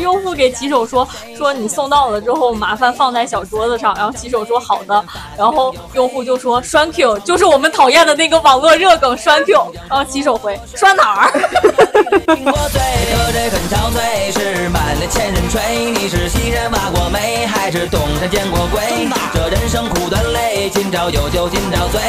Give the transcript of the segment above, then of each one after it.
用户给骑手说说你送到了之后，麻烦放在小桌子上。然后骑手说好的。然后用户就说栓 Q 就是我们讨厌的那个网络热梗栓 Q。然后骑手回栓哪儿？听过嘴，喝这很憔悴，是满脸千人吹。你是西山挖过煤，还是东山见过鬼？这人生苦短累，今朝有酒今朝醉。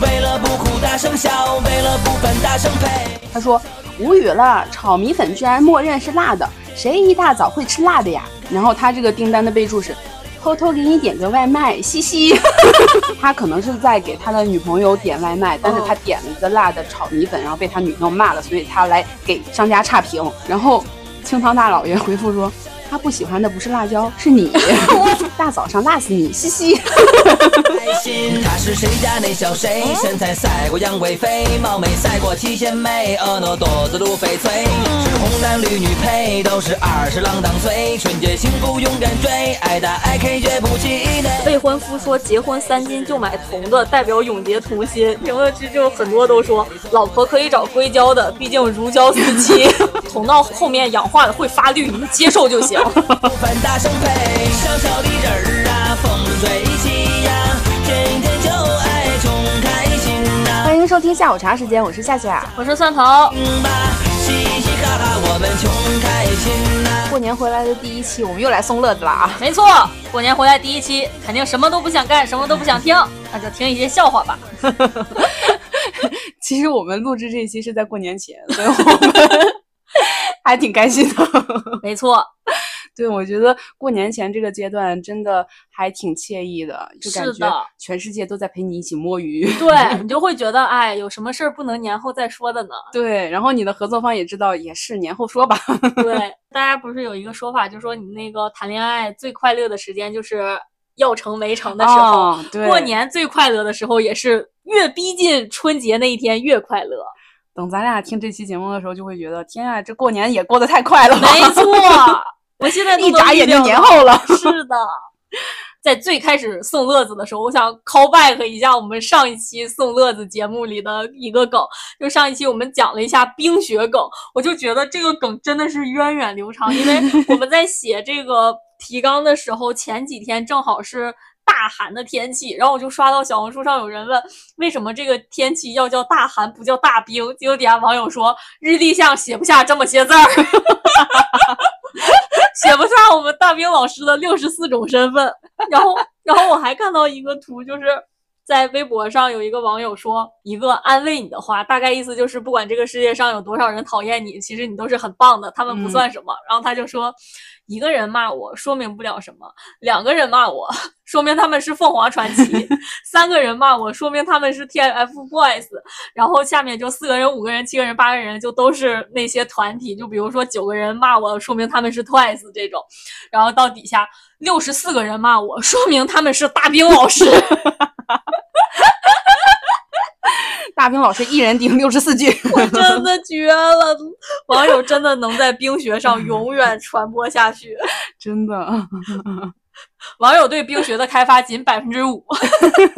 为了不哭大声笑，为了不烦大声呸。他说无语了，炒米粉居然默认是辣的，谁一大早会吃辣的呀？然后他这个订单的备注是。偷偷给你点个外卖，嘻嘻。他可能是在给他的女朋友点外卖，但是他点了一个辣的炒米粉，然后被他女朋友骂了，所以他来给商家差评。然后清汤大老爷回复说。他不喜欢的不是辣椒，是你。大早上辣死你，嘻嘻。开心，他是谁家那小谁？身材赛过杨贵妃，貌美赛过七仙妹，婀娜多姿如翡翠。是红男绿女配，都是二十郎当岁。纯洁幸福勇敢追，爱打爱 K 绝不气馁。未婚夫说结婚三金就买铜的，代表永结同心。评论区就很多都说，老婆可以找硅胶的，毕竟如胶似漆。铜到后面氧化了会发绿，你接受就行。大声呸！小小的人儿啊，风生水起呀，天天就爱穷开心呐。欢迎收听下午茶时间，我是夏夏，我是蒜头。嘻嘻哈哈，我们穷开心呐。过年回来的第一期，我们又来送乐子了啊！没错，过年回来第一期，肯定什么都不想干，什么都不想听，那就听一些笑话吧。其实我们录制这一期是在过年前，所以我们还挺开心的。没错。对，我觉得过年前这个阶段真的还挺惬意的，就感觉全世界都在陪你一起摸鱼。对你就会觉得，哎，有什么事儿不能年后再说的呢？对，然后你的合作方也知道，也是年后说吧。对，大家不是有一个说法，就说你那个谈恋爱最快乐的时间就是要成没成的时候，过年最快乐的时候也是越逼近春节那一天越快乐。等咱俩听这期节目的时候，就会觉得，天啊，这过年也过得太快了。没错。我现在一眨眼就年后了。是的，在最开始送乐子的时候，我想 call back 一下我们上一期送乐子节目里的一个梗，就上一期我们讲了一下冰雪梗，我就觉得这个梗真的是源远流长，因为我们在写这个提纲的时候，前几天正好是。大寒的天气，然后我就刷到小红书上有人问，为什么这个天气要叫大寒不叫大冰？结果底下网友说，日历上写不下这么些字儿，写不下我们大冰老师的六十四种身份。然后，然后我还看到一个图，就是。在微博上有一个网友说一个安慰你的话，大概意思就是不管这个世界上有多少人讨厌你，其实你都是很棒的，他们不算什么。然后他就说，一个人骂我说明不了什么，两个人骂我说明他们是凤凰传奇，三个人骂我说明他们是 TFBOYS，然后下面就四个人、五个人、七个人、八个人就都是那些团体，就比如说九个人骂我说明他们是 TWICE 这种，然后到底下六十四个人骂我说明他们是大兵老师。大兵老师一人顶六十四句，我真的绝了！网友真的能在冰雪上永远传播下去，真的。网友对冰雪的开发仅百分之五。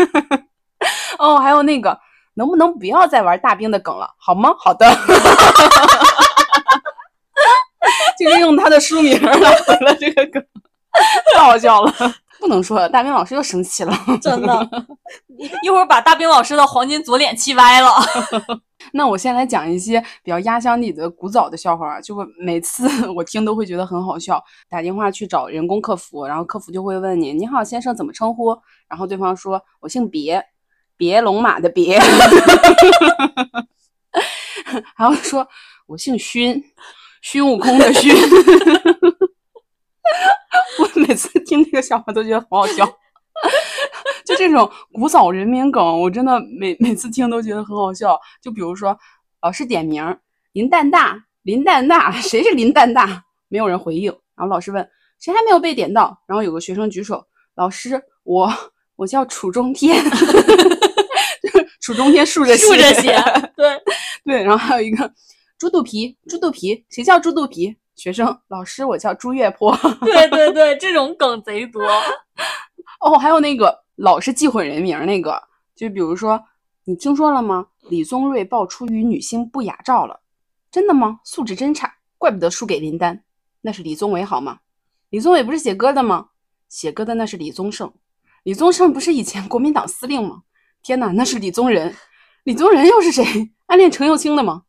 哦，还有那个，能不能不要再玩大冰的梗了，好吗？好的。就是用他的书名来回了这个梗，太好笑了。不能说了，大兵老师又生气了，真的，一会儿把大兵老师的黄金左脸气歪了。那我先来讲一些比较压箱底的古早的笑话，就每次 我听都会觉得很好笑。打电话去找人工客服，然后客服就会问你：“你好，先生，怎么称呼？”然后对方说：“我姓别，别龙马的别。”然后说：“我姓勋，孙悟空的勋。” 我每次听这个笑话都觉得好好笑，就这种古早人名梗，我真的每每次听都觉得很好笑。就比如说，老师点名林蛋大，林蛋大，谁是林蛋大？没有人回应。然后老师问谁还没有被点到？然后有个学生举手，老师我我叫楚中天，楚中天竖着竖着写，对对。然后还有一个猪肚皮，猪肚皮，谁叫猪肚皮？学生老师，我叫朱月坡。对对对，这种梗贼多。哦，还有那个老是记混人名那个，就比如说，你听说了吗？李宗瑞爆出与女星不雅照了，真的吗？素质真差，怪不得输给林丹。那是李宗伟好吗？李宗伟不是写歌的吗？写歌的那是李宗盛。李宗盛不是以前国民党司令吗？天哪，那是李宗仁。李宗仁又是谁？暗恋程又青的吗？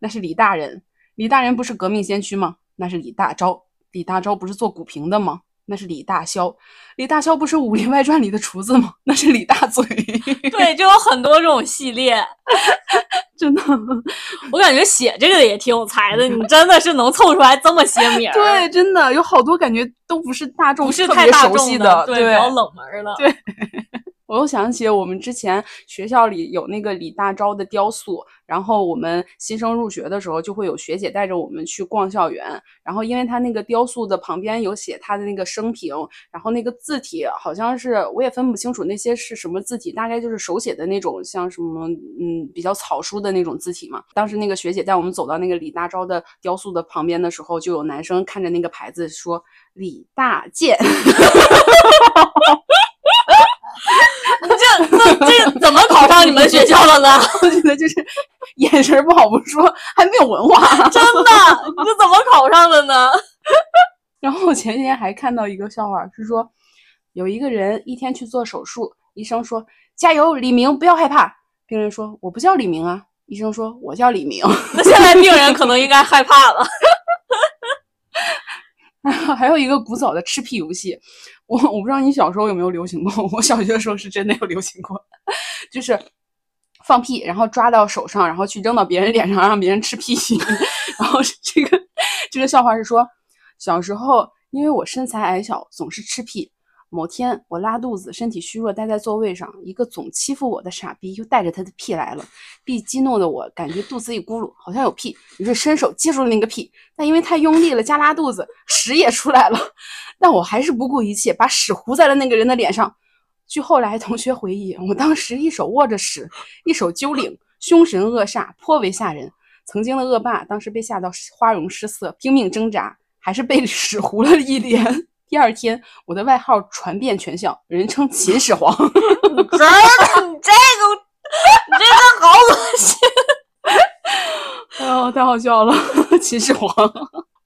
那是李大人。李大人不是革命先驱吗？那是李大钊。李大钊不是做股评的吗？那是李大霄。李大霄不是《武林外传》里的厨子吗？那是李大嘴。对，就有很多这种系列。真的，我感觉写这个的也挺有才的。你真的是能凑出来这么些名儿？对，真的有好多感觉都不是大众，不是太大众的，对，比较冷门了。对。我又想起我们之前学校里有那个李大钊的雕塑，然后我们新生入学的时候就会有学姐带着我们去逛校园，然后因为他那个雕塑的旁边有写他的那个生平，然后那个字体好像是我也分不清楚那些是什么字体，大概就是手写的那种，像什么嗯比较草书的那种字体嘛。当时那个学姐带我们走到那个李大钊的雕塑的旁边的时候，就有男生看着那个牌子说李大健。你这这这怎么考上你们学校的呢？我觉得就是眼神不好不说，还没有文化，真的，你这怎么考上的呢？然后我前几天还看到一个笑话，是说有一个人一天去做手术，医生说加油，李明，不要害怕。病人说我不叫李明啊，医生说我叫李明。那现在病人可能应该害怕了。还有一个古早的吃屁游戏，我我不知道你小时候有没有流行过，我小学的时候是真的有流行过，就是放屁，然后抓到手上，然后去扔到别人脸上，让别人吃屁。然后这个这个笑话是说，小时候因为我身材矮小，总是吃屁。某天我拉肚子，身体虚弱，待在座位上，一个总欺负我的傻逼又带着他的屁来了，被激怒的我感觉肚子一咕噜，好像有屁，于是伸手接住了那个屁，但因为太用力了加拉肚子，屎也出来了，但我还是不顾一切把屎糊在了那个人的脸上。据后来同学回忆，我当时一手握着屎，一手揪领，凶神恶煞，颇为吓人。曾经的恶霸当时被吓到花容失色，拼命挣扎，还是被屎糊了一脸。第二天，我的外号传遍全校，人称秦始皇。真的，你这个，你这个好恶心！哎呦，太好笑了，秦始皇。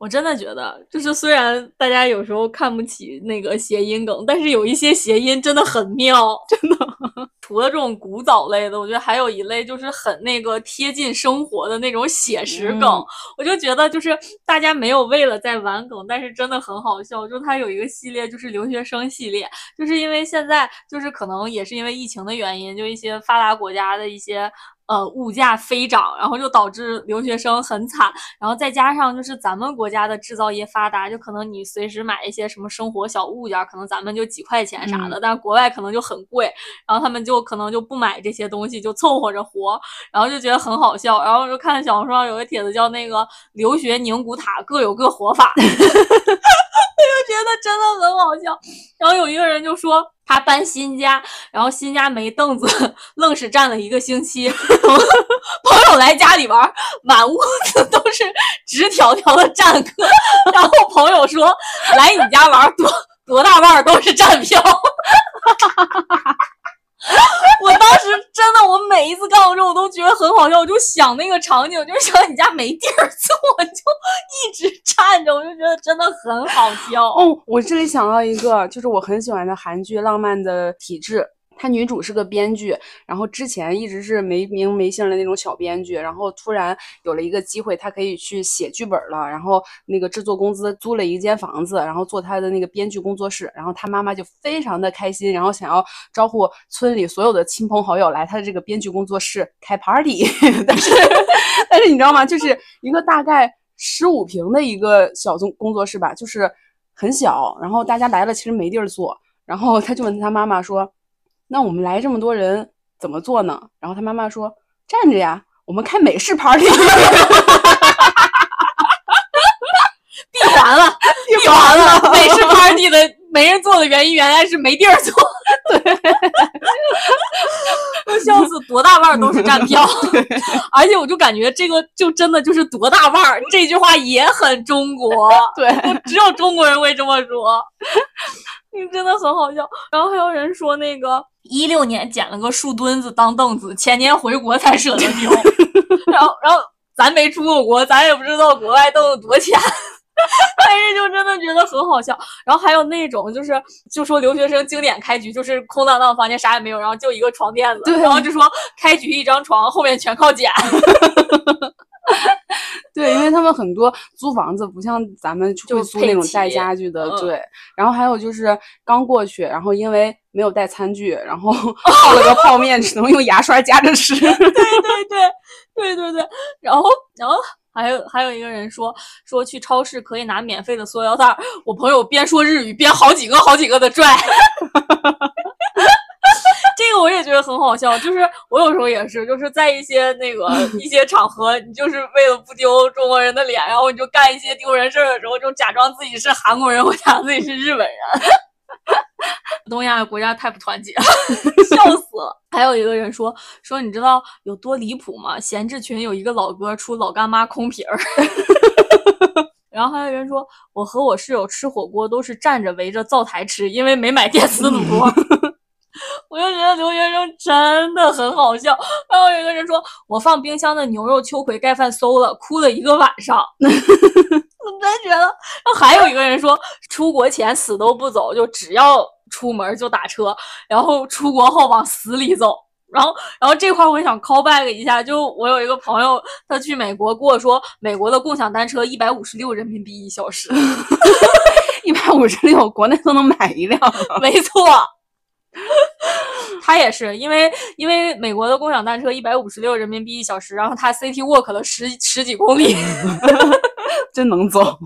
我真的觉得，就是虽然大家有时候看不起那个谐音梗，但是有一些谐音真的很妙，真的。除了这种古早类的，我觉得还有一类就是很那个贴近生活的那种写实梗。我就觉得，就是大家没有为了在玩梗，但是真的很好笑。就它有一个系列，就是留学生系列，就是因为现在就是可能也是因为疫情的原因，就一些发达国家的一些。呃，物价飞涨，然后就导致留学生很惨，然后再加上就是咱们国家的制造业发达，就可能你随时买一些什么生活小物件，可能咱们就几块钱啥的，但是国外可能就很贵，然后他们就可能就不买这些东西，就凑合着活，然后就觉得很好笑，然后就看小红书上有个帖子叫那个留学宁古塔各有各活法，我就觉得真的很好笑，然后有一个人就说。他搬新家，然后新家没凳子，愣是站了一个星期。朋友来家里玩，满屋子都是直条条的站客。然后朋友说：“来你家玩，多多大腕都是站票。”哈哈哈哈 我当时真的，我每一次看到这，我都觉得很好笑。我就想那个场景，就是想你家没地儿坐，就一直站着，我就觉得真的很好笑。哦，我这里想到一个，就是我很喜欢的韩剧《浪漫的体质》。她女主是个编剧，然后之前一直是没名没姓的那种小编剧，然后突然有了一个机会，她可以去写剧本了。然后那个制作公司租了一间房子，然后做她的那个编剧工作室。然后她妈妈就非常的开心，然后想要招呼村里所有的亲朋好友来她的这个编剧工作室开 party。但是 但是你知道吗？就是一个大概十五平的一个小工工作室吧，就是很小。然后大家来了其实没地儿坐，然后他就问他妈妈说。那我们来这么多人怎么做呢？然后他妈妈说站着呀，我们开美式 party，闭完了，闭完了，美式 party 的美没人坐的原因，原来是没地儿坐。对，我笑死，多大腕儿都是站票。而且我就感觉这个就真的就是多大腕儿，这句话也很中国。对，只有中国人会这么说。你真的很好笑。然后还有人说，那个一六年捡了个树墩子当凳子，前年回国才舍得丢。然后，然后咱没出过国，咱也不知道国外凳子多钱。但是就真的觉得很好笑，然后还有那种就是就说留学生经典开局就是空荡荡房间啥也没有，然后就一个床垫子，然后就说开局一张床后面全靠捡。对，因为他们很多租房子不像咱们会租那种带家具的，对。然后还有就是刚过去，然后因为没有带餐具，然后 泡了个泡面，只能用牙刷夹着吃。对对对对对对，然后然后。还有还有一个人说说去超市可以拿免费的塑料袋，我朋友边说日语边好几个好几个的拽，这个我也觉得很好笑。就是我有时候也是，就是在一些那个 一些场合，你就是为了不丢中国人的脸，然后你就干一些丢人事儿的时候，就假装自己是韩国人，或假装自己是日本人。东亚国家太不团结，笑死了。还有一个人说说，你知道有多离谱吗？闲置群有一个老哥出老干妈空瓶儿，然后还有人说，我和我室友吃火锅都是站着围着灶台吃，因为没买电磁炉。我就觉得留学生真的很好笑。还有一个人说，我放冰箱的牛肉秋葵盖饭馊了，哭了一个晚上。我真觉得，然后还有一个人说，出国前死都不走，就只要出门就打车，然后出国后往死里走。然后，然后这块我想 call back 一下，就我有一个朋友，他去美国跟我说，美国的共享单车一百五十六人民币一小时，一百五十六，国内都能买一辆。没错，他也是因为因为美国的共享单车一百五十六人民币一小时，然后他 city walk 了十十几公里。真能走，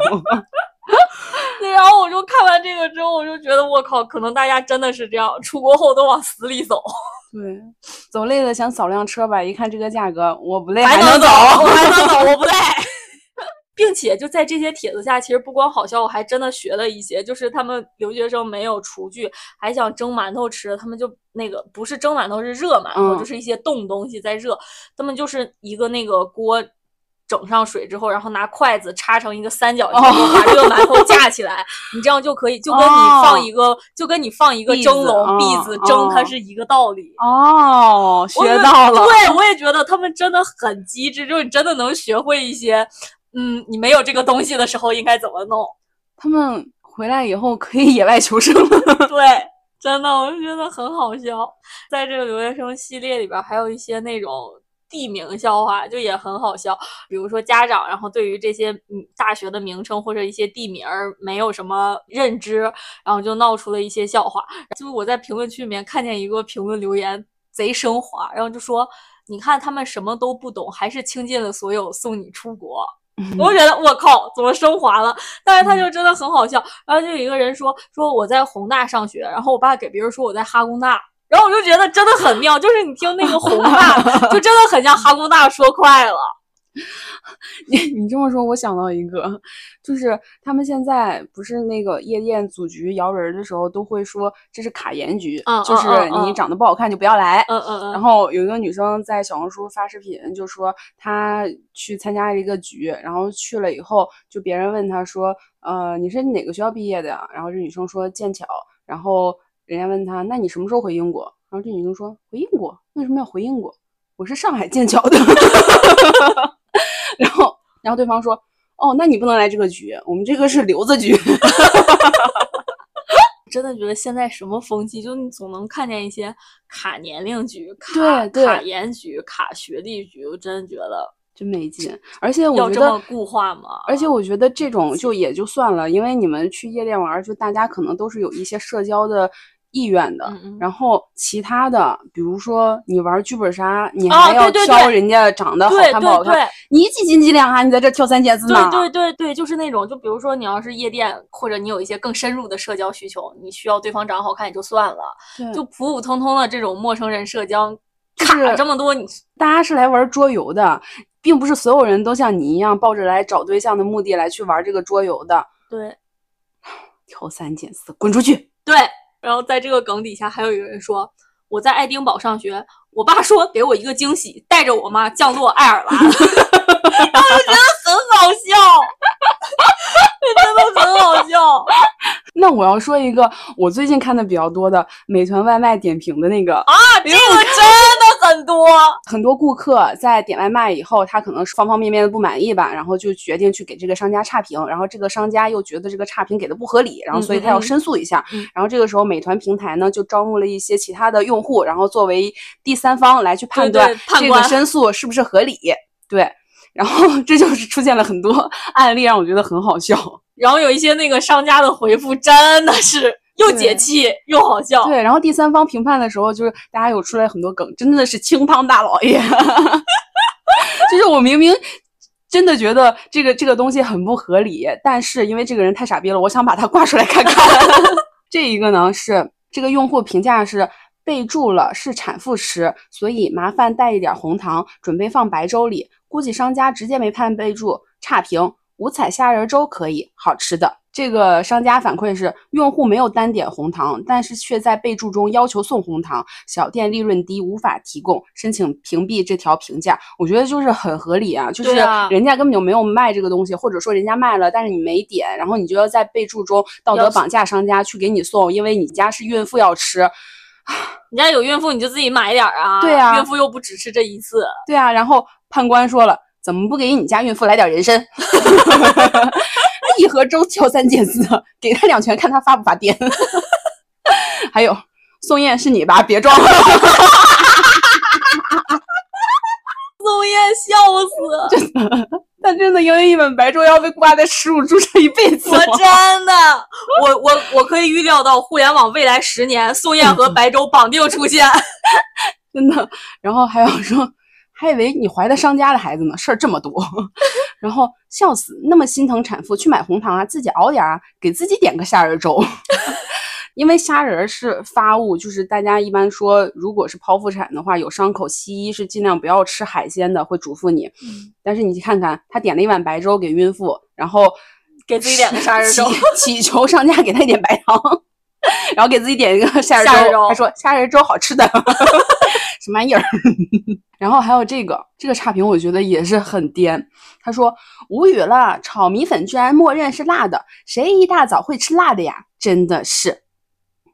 对，然后我就看完这个之后，我就觉得我靠，可能大家真的是这样，出国后都往死里走。对，走累了想扫辆车吧，一看这个价格，我不累还能走，我还能走，我不累。并且就在这些帖子下，其实不光好笑，我还真的学了一些，就是他们留学生没有厨具，还想蒸馒头吃，他们就那个不是蒸馒头，是热馒头，就是一些冻东西在热，他们就是一个那个锅。整上水之后，然后拿筷子插成一个三角形，把这个馒头架起来，你这样就可以，就跟你放一个，就跟你放一个蒸笼篦子蒸它是一个道理。哦，学到了。对，我也觉得他们真的很机智，就是你真的能学会一些，嗯，你没有这个东西的时候应该怎么弄。他们回来以后可以野外求生。对，真的，我就觉得很好笑。在这个留学生系列里边，还有一些那种。地名笑话就也很好笑，比如说家长，然后对于这些嗯大学的名称或者一些地名没有什么认知，然后就闹出了一些笑话。就是我在评论区里面看见一个评论留言贼升华，然后就说你看他们什么都不懂，还是倾尽了所有送你出国。我觉得我靠，怎么升华了？但是他就真的很好笑。然后就有一个人说说我在宏大上学，然后我爸给别人说我在哈工大。然后我就觉得真的很妙，就是你听那个宏大，就真的很像哈工大说快了。你你这么说，我想到一个，就是他们现在不是那个夜店组局摇人的时候，都会说这是卡颜局，就是你长得不好看就不要来。嗯嗯嗯。然后有一个女生在小红书发视频，就说她去参加了一个局，然后去了以后，就别人问她说，呃，你是哪个学校毕业的呀？然后这女生说剑桥，然后。人家问他，那你什么时候回英国？然后这女生说，回英国？为什么要回英国？我是上海剑桥的。然后，然后对方说，哦，那你不能来这个局，我们这个是留子局。真的觉得现在什么风气，就你总能看见一些卡年龄局、卡卡颜局、卡学历局，我真的觉得。真没劲，而且我觉得固化吗？而且我觉得这种就也就算了，因为你们去夜店玩，就大家可能都是有一些社交的意愿的。然后其他的，比如说你玩剧本杀，你还要挑人家长得好看不好看，你几斤几两啊？你在这挑三拣四呢？对对对对，就是那种，就比如说你要是夜店，或者你有一些更深入的社交需求，你需要对方长得好看也就算了，就普普通通的这种陌生人社交，卡这么多，你大家是来玩桌游的。并不是所有人都像你一样抱着来找对象的目的来去玩这个桌游的。对，挑三拣四，滚出去！对，然后在这个梗底下还有一个人说，我在爱丁堡上学，我爸说给我一个惊喜，带着我妈降落爱尔兰，然后就觉得很好笑，真的很好笑。那我要说一个我最近看的比较多的美团外卖点评的那个啊，这个真的很多，很多顾客在点外卖以后，他可能是方方面面的不满意吧，然后就决定去给这个商家差评，然后这个商家又觉得这个差评给的不合理，然后所以他要申诉一下，然后这个时候美团平台呢就招募了一些其他的用户，然后作为第三方来去判断这个申诉是不是合理，对，然后 这就是出现了很多案例，让我觉得很好笑。然后有一些那个商家的回复真的是又解气又好笑。对，然后第三方评判的时候，就是大家有出来很多梗，真的是清汤大老爷。就是我明明真的觉得这个这个东西很不合理，但是因为这个人太傻逼了，我想把它挂出来看看。这一个呢是这个用户评价是备注了是产妇吃，所以麻烦带一点红糖，准备放白粥里。估计商家直接没判备注，差评。五彩虾仁粥可以，好吃的。这个商家反馈是，用户没有单点红糖，但是却在备注中要求送红糖，小店利润低，无法提供，申请屏蔽这条评价。我觉得就是很合理啊，就是人家根本就没有卖这个东西，或者说人家卖了，但是你没点，然后你就要在备注中道德绑架商家去给你送，因为你家是孕妇要吃，你家有孕妇你就自己买点啊。对啊，孕妇又不只吃这一次。对啊，然后判官说了。怎么不给你家孕妇来点人参？一盒粥挑三拣四，给他两拳看他发不发癫。还有宋燕是你吧？别装了。宋燕笑死，真的，他真的因为一碗白粥要被挂在耻辱柱上一辈子。我真的，我我我可以预料到互联网未来十年，宋燕和白粥绑定出现，真的。然后还有说。还以为你怀的商家的孩子呢，事儿这么多，然后笑死，那么心疼产妇，去买红糖啊，自己熬点啊，给自己点个虾仁粥，因为虾仁是发物，就是大家一般说，如果是剖腹产的话，有伤口，西医是尽量不要吃海鲜的，会嘱咐你。但是你去看看，他点了一碗白粥给孕妇，然后给自己点个虾仁粥，祈求商家给他一点白糖，然后给自己点一个虾仁粥，他说虾仁粥好吃的。什么玩意儿？然后还有这个这个差评，我觉得也是很颠。他说无语了，炒米粉居然默认是辣的，谁一大早会吃辣的呀？真的是。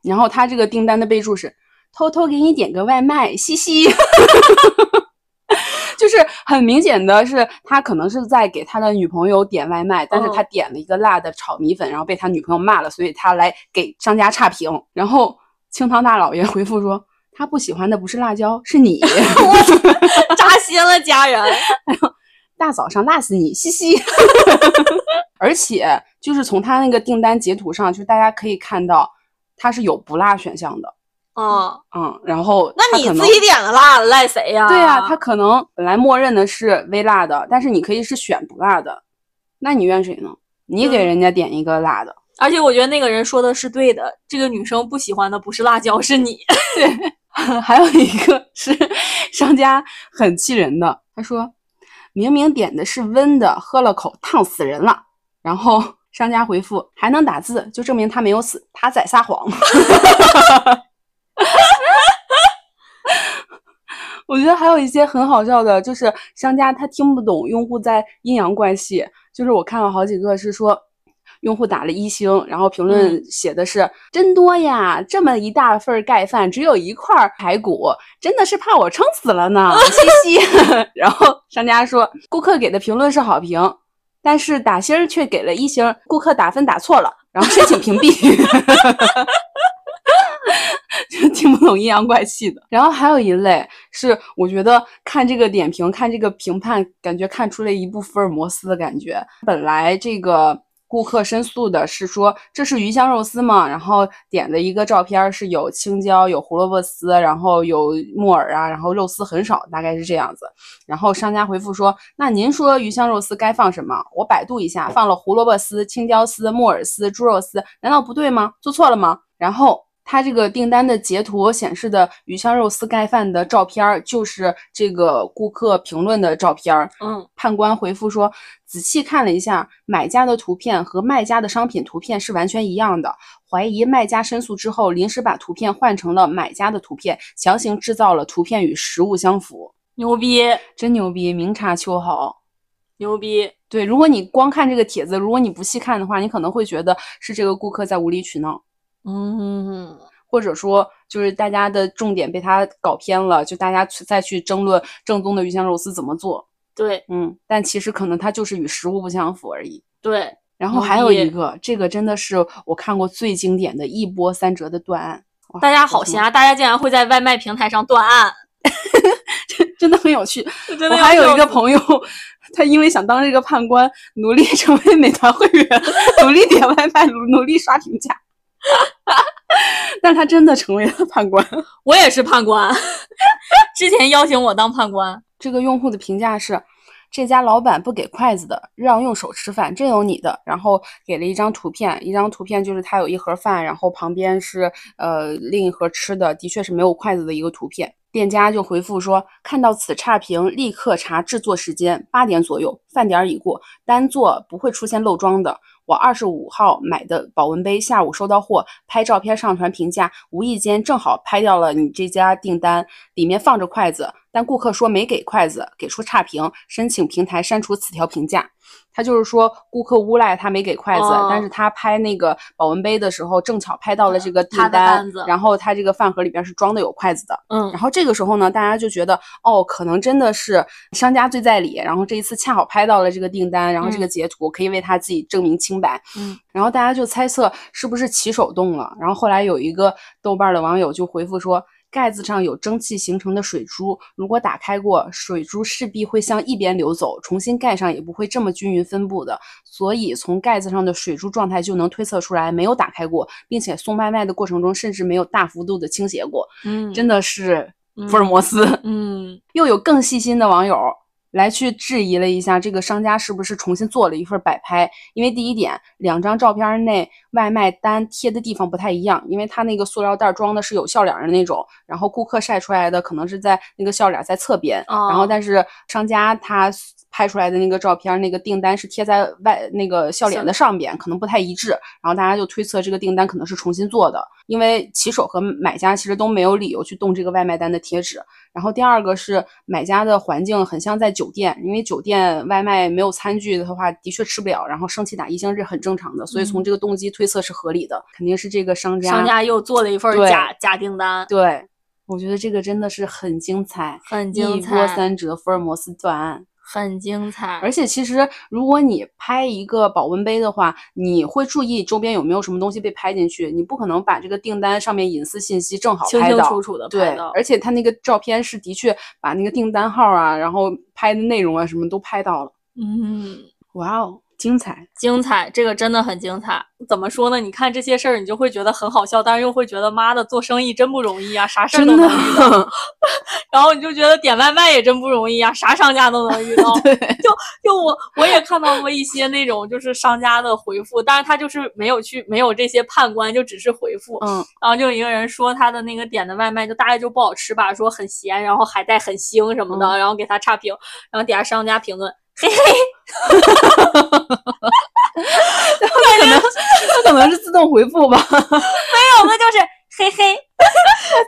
然后他这个订单的备注是偷偷给你点个外卖，嘻嘻。就是很明显的是，他可能是在给他的女朋友点外卖，但是他点了一个辣的炒米粉，然后被他女朋友骂了，所以他来给商家差评。然后清汤大老爷回复说。他不喜欢的不是辣椒，是你，我扎心了家人。大早上辣死你，嘻嘻。而且就是从他那个订单截图上，就是大家可以看到，他是有不辣选项的。嗯嗯，然后那你自己点的辣的，赖谁呀？对呀，他可能本来默认的是微辣的，但是你可以是选不辣的，那你怨谁呢？你给人家点一个辣的。而且我觉得那个人说的是对的，这个女生不喜欢的不是辣椒，是你。对。还有一个是商家很气人的，他说明明点的是温的，喝了口烫死人了。然后商家回复还能打字，就证明他没有死，他在撒谎。我觉得还有一些很好笑的，就是商家他听不懂用户在阴阳怪气，就是我看了好几个是说。用户打了一星，然后评论写的是真多呀，这么一大份盖饭只有一块排骨，真的是怕我撑死了呢，嘻嘻。然后商家说，顾客给的评论是好评，但是打星却给了一星，顾客打分打错了，然后申请屏蔽。就听不懂阴阳怪气的。然后还有一类是，我觉得看这个点评，看这个评判，感觉看出了一部福尔摩斯的感觉。本来这个。顾客申诉的是说这是鱼香肉丝吗？然后点的一个照片是有青椒、有胡萝卜丝，然后有木耳啊，然后肉丝很少，大概是这样子。然后商家回复说：“那您说鱼香肉丝该放什么？我百度一下，放了胡萝卜丝、青椒丝、木耳丝、猪肉丝，难道不对吗？做错了吗？”然后。他这个订单的截图显示的鱼香肉丝盖饭的照片儿，就是这个顾客评论的照片儿。嗯，判官回复说，仔细看了一下，买家的图片和卖家的商品图片是完全一样的，怀疑卖家申诉之后，临时把图片换成了买家的图片，强行制造了图片与实物相符。牛逼真牛逼，明察秋毫。牛逼，对，如果你光看这个帖子，如果你不细看的话，你可能会觉得是这个顾客在无理取闹。嗯，或者说就是大家的重点被他搞偏了，就大家去再去争论正宗的鱼香肉丝怎么做，对嗯，但其实可能它就是与食物不相符而已。对，然后还有一个，这个真的是我看过最经典的一波三折的断案，大家好闲啊！大家竟然会在外卖平台上断案，真的很有趣。我还有一个朋友，他因为想当这个判官，努力成为美团会员，努力点外卖，努努力刷评价，但他真的成为了判官。我也是判官，之前邀请我当判官，这个用户的评价是：这家老板不给筷子的，让用手吃饭，真有你的。然后给了一张图片，一张图片就是他有一盒饭，然后旁边是呃另一盒吃的，的确是没有筷子的一个图片。店家就回复说：看到此差评，立刻查制作时间，八点左右，饭点儿已过，单做不会出现漏装的。我二十五号买的保温杯，下午收到货，拍照片上传评价，无意间正好拍掉了你这家订单，里面放着筷子，但顾客说没给筷子，给出差评，申请平台删除此条评价。他就是说，顾客诬赖他没给筷子，哦但是他拍那个保温杯的时候，正巧拍到了这个订单，然后他这个饭盒里边是装的有筷子的。嗯然后这个时候呢，大家就觉得哦，可能真的是商家最在理，然后这一次恰好拍到了这个订单，然后这个嗯截图可以为他自己证明清白。嗯，然后大家就猜测是不是起手动了。然后后来有一个豆瓣的网友就回复说。盖子上有蒸汽形成的水珠，如果打开过，水珠势必会向一边流走，重新盖上也不会这么均匀分布的。所以从盖子上的水珠状态就能推测出来没有打开过，并且送外卖的过程中甚至没有大幅度的倾斜过。嗯，真的是嗯福尔摩斯。嗯 又有更细心的网友来去质疑了一下这个商家是不是重新做了一份摆拍，因为第一点，两张照片内外卖单贴的地方不太一样，因为它那个塑料袋装的是有笑脸的那种，然后顾客晒出来的可能是在那个笑脸在侧边，然后哦但是商家他拍出来的那个照片，那个订单是贴在外那个笑脸的上边，可能不太一致，然后大家就推测这个订单可能是重新做的，因为骑手和买家其实都没有理由去动这个外卖单的贴纸。然后第二个是买家的环境很像在酒店，因为酒店外卖没有餐具的话，的确吃不了，然后生气打一星是很正常的，所以从这个动机推测是合理的，肯定是这个商家。商家又做了一份假假订单，对，我觉得这个真的是很精彩，很精彩一波，三折，福尔摩斯断案。很精彩，而且其实，如果你拍一个保温杯的话，你会注意周边有没有什么东西被拍进去，你不可能把这个订单上面隐私信息正好清拍到。清楚楚的对拍到，，而且他那个照片是的确把那个订单号啊，然后拍的内容啊什么都拍到了。嗯。哇哦，精彩！精彩，这个真的很精彩。怎么说呢？你看这些事儿，你就会觉得很好笑，但是又会觉得妈的，做生意真不容易啊，啥事儿都能遇到。然后你就觉得点外卖也真不容易啊，啥商家都能遇到。就就我我也看到过一些那种就是商家的回复，但是他就是没有去没有这些判官，就只是回复。嗯，然后就有一个人说他的那个点的外卖就大概就不好吃吧，说很咸，然后海带很腥什么的，嗯然后给他差评，然后底下商家评论，嘿嘿，可能他可能是自动回复吧。没有，那就是嘿嘿。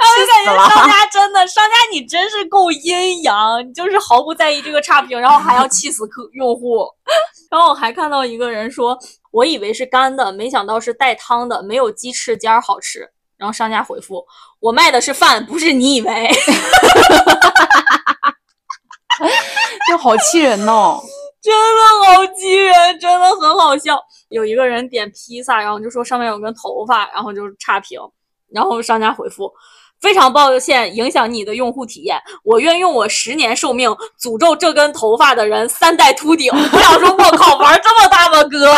然后就感觉商家真的，商家你真是够阴阳，你就是毫不在意这个差评，然后还要气死客用户。然后我还看到一个人说，我以为是干的，没想到是带汤的，没有鸡翅尖儿好吃。然后商家回复，我卖的是饭，不是你以为。这好气人哦。真的好气人，真的很好笑。有一个人点披萨，然后就说上面有根头发，然后就差评，然后商家回复。非常抱歉影响你的用户体验，我愿用我十年寿命诅咒这根头发的人三代秃顶。我想说，我靠，玩这么大吗，哥？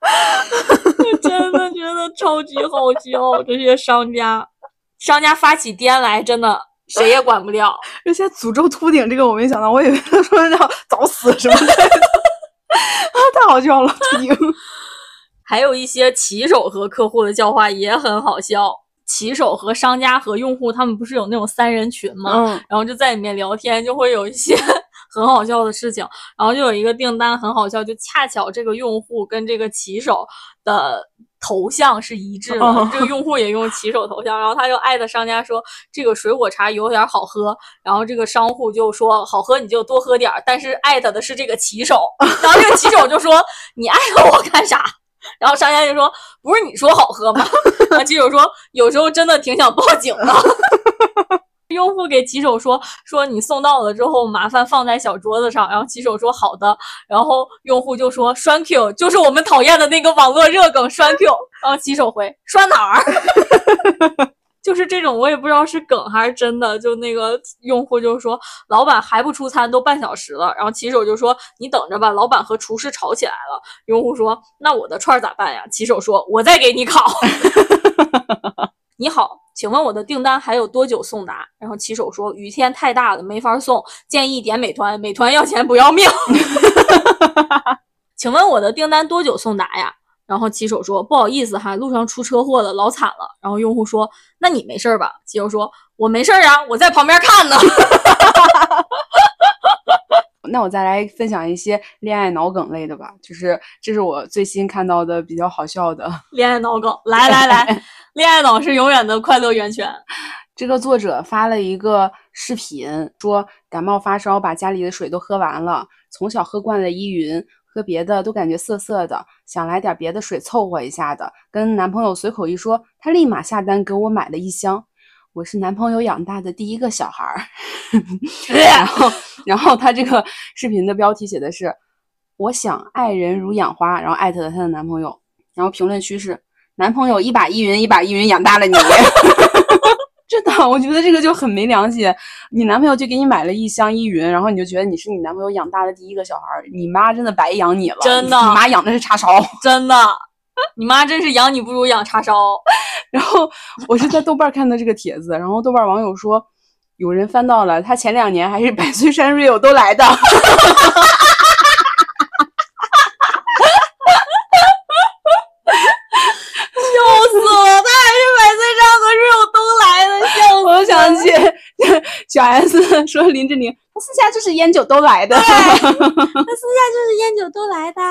我 真的觉得超级好笑，这些商家，商家发起癫来，真的谁也管不了。而且诅咒秃顶这个我没想到，我以为他说要早死什么的。啊，太好笑了，秃顶。还有一些骑手和客户的叫话也很好笑。骑手和商家和用户他们不是有那种三人群吗？嗯，然后就在里面聊天，就会有一些 很好笑的事情。然后就有一个订单很好笑，就恰巧这个用户跟这个骑手的头像是一致的，哦这个用户也用骑手头像，然后他就艾特商家说这个水果茶有点好喝，然后这个商户就说好喝你就多喝点儿，但是艾特的是这个骑手，然后这个骑手就说你艾特我干啥？然后商家就说不是你说好喝吗？然后骑手说有时候真的挺想报警的。用户给骑手说说你送到了之后，麻烦放在小桌子上。然后骑手说好的。然后用户就说栓 Q 就是我们讨厌的那个网络热梗栓 Q。然后骑手回栓哪儿？就是这种，我也不知道是梗还是真的。就那个用户就说老板还不出餐，都半小时了。然后骑手就说你等着吧，老板和厨师吵起来了。用户说那我的串咋办呀？骑手说我再给你烤。你好，请问我的订单还有多久送达？然后骑手说雨天太大了，没法送，建议点美团，美团要钱不要命。请问我的订单多久送达呀？然后骑手说不好意思哈，路上出车祸了，老惨了。然后用户说那你没事吧？骑手说我没事啊，我在旁边看呢。那我再来分享一些恋爱脑梗类的吧，就是这是我最新看到的比较好笑的。恋爱脑梗，来来来，恋爱脑是永远的快乐源泉。这个作者发了一个视频，说感冒发烧把家里的水都喝完了，从小喝惯了依云，喝别的都感觉涩涩的，想来点别的水凑合一下的。跟男朋友随口一说，他立马下单给我买了一箱。我是男朋友养大的第一个小孩儿，然后，然后他这个视频的标题写的是“我想爱人如养花”，然后艾特了她的男朋友，然后评论区是“男朋友一把依云一把依云养大了你”，真的，我觉得这个就很没良心。你男朋友就给你买了一箱依云，然后你就觉得你是你男朋友养大的第一个小孩儿，你妈真的白养你了，真的你妈养的是叉烧。真的，你妈真是养你不如养叉烧。然后我是在豆瓣看的这个帖子，然后豆瓣网友说，有人翻到了他前两年还是百岁山 real 都来的，笑死我！他还是百岁山和 real 都来了，笑死！我想起小 S 说林志玲，他私下就是烟酒都来的。他私下就是烟酒都来的。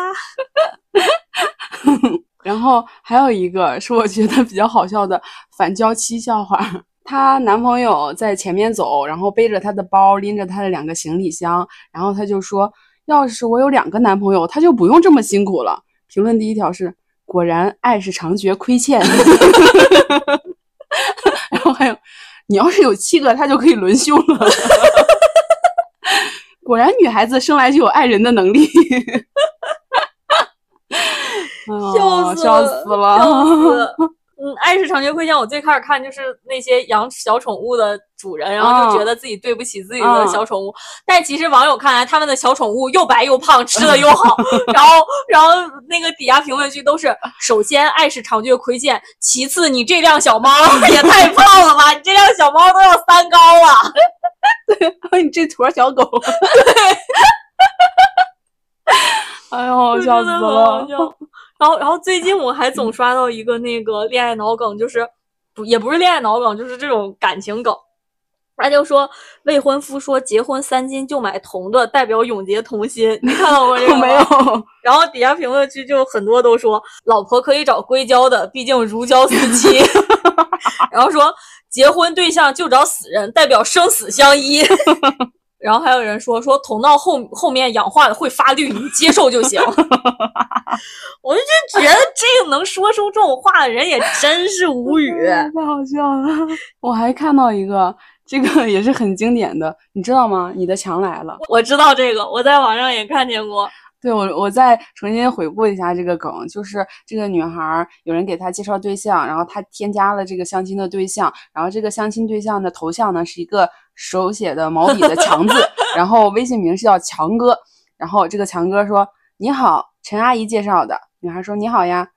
然后还有一个是我觉得比较好笑的反娇妻笑话。她男朋友在前面走，然后背着她的包，拎着她的两个行李箱，然后她就说：“要是我有两个男朋友，她就不用这么辛苦了。”评论第一条是：“果然爱是长觉亏欠。”然后还有：“你要是有七个，他就可以轮休了。”果然女孩子生来就有爱人的能力。笑 死笑死了！嗯，爱是长绝亏欠。我最开始看就是那些养小宠物的主人，然后就觉得自己对不起自己的小宠物。但其实网友看来，他们的小宠物又白又胖，吃的又好。然后，然后那个底下评论区都是：首先爱是长绝亏欠，其次你这辆小猫 也太胖了吧，你这辆小猫都要三高了。对，你这坨小狗。哎呦，笑死了！然后，然后最近我还总刷到一个那个恋爱脑梗，就是不也不是恋爱脑梗，就是这种感情梗。他就说未婚夫说结婚三金就买铜的，代表永结同心。你看到过这个？没有。然后底下评论区就很多都说老婆可以找硅胶的，毕竟如胶似漆。然后说结婚对象就找死人，代表生死相依。然后还有人说说捅到后后面氧化的会发绿，你接受就行。我就觉得这个能说出这种话的人也真是无 语，太好笑了。我还看到一个，这个也是很经典的，你知道吗？你的墙来了。我知道这个，我在网上也看见过。对我，我再重新回顾一下这个梗，就是这个女孩有人给她介绍对象，然后她添加了这个相亲的对象，然后这个相亲对象的头像呢是一个手写的毛笔的强字，然后微信名是叫强哥，然后这个强哥说：“你好，陈阿姨介绍的。”女孩说：“你好呀，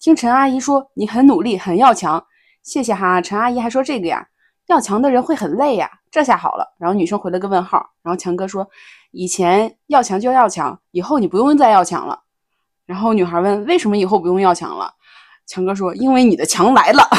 听陈阿姨说你很努力，很要强，谢谢哈。”陈阿姨还说这个呀，要强的人会很累呀，这下好了。然后女生回了个问号，然后强哥说。以前要强就要强，以后你不用再要强了。然后女孩问为什么以后不用要强了，强哥说因为你的强来了。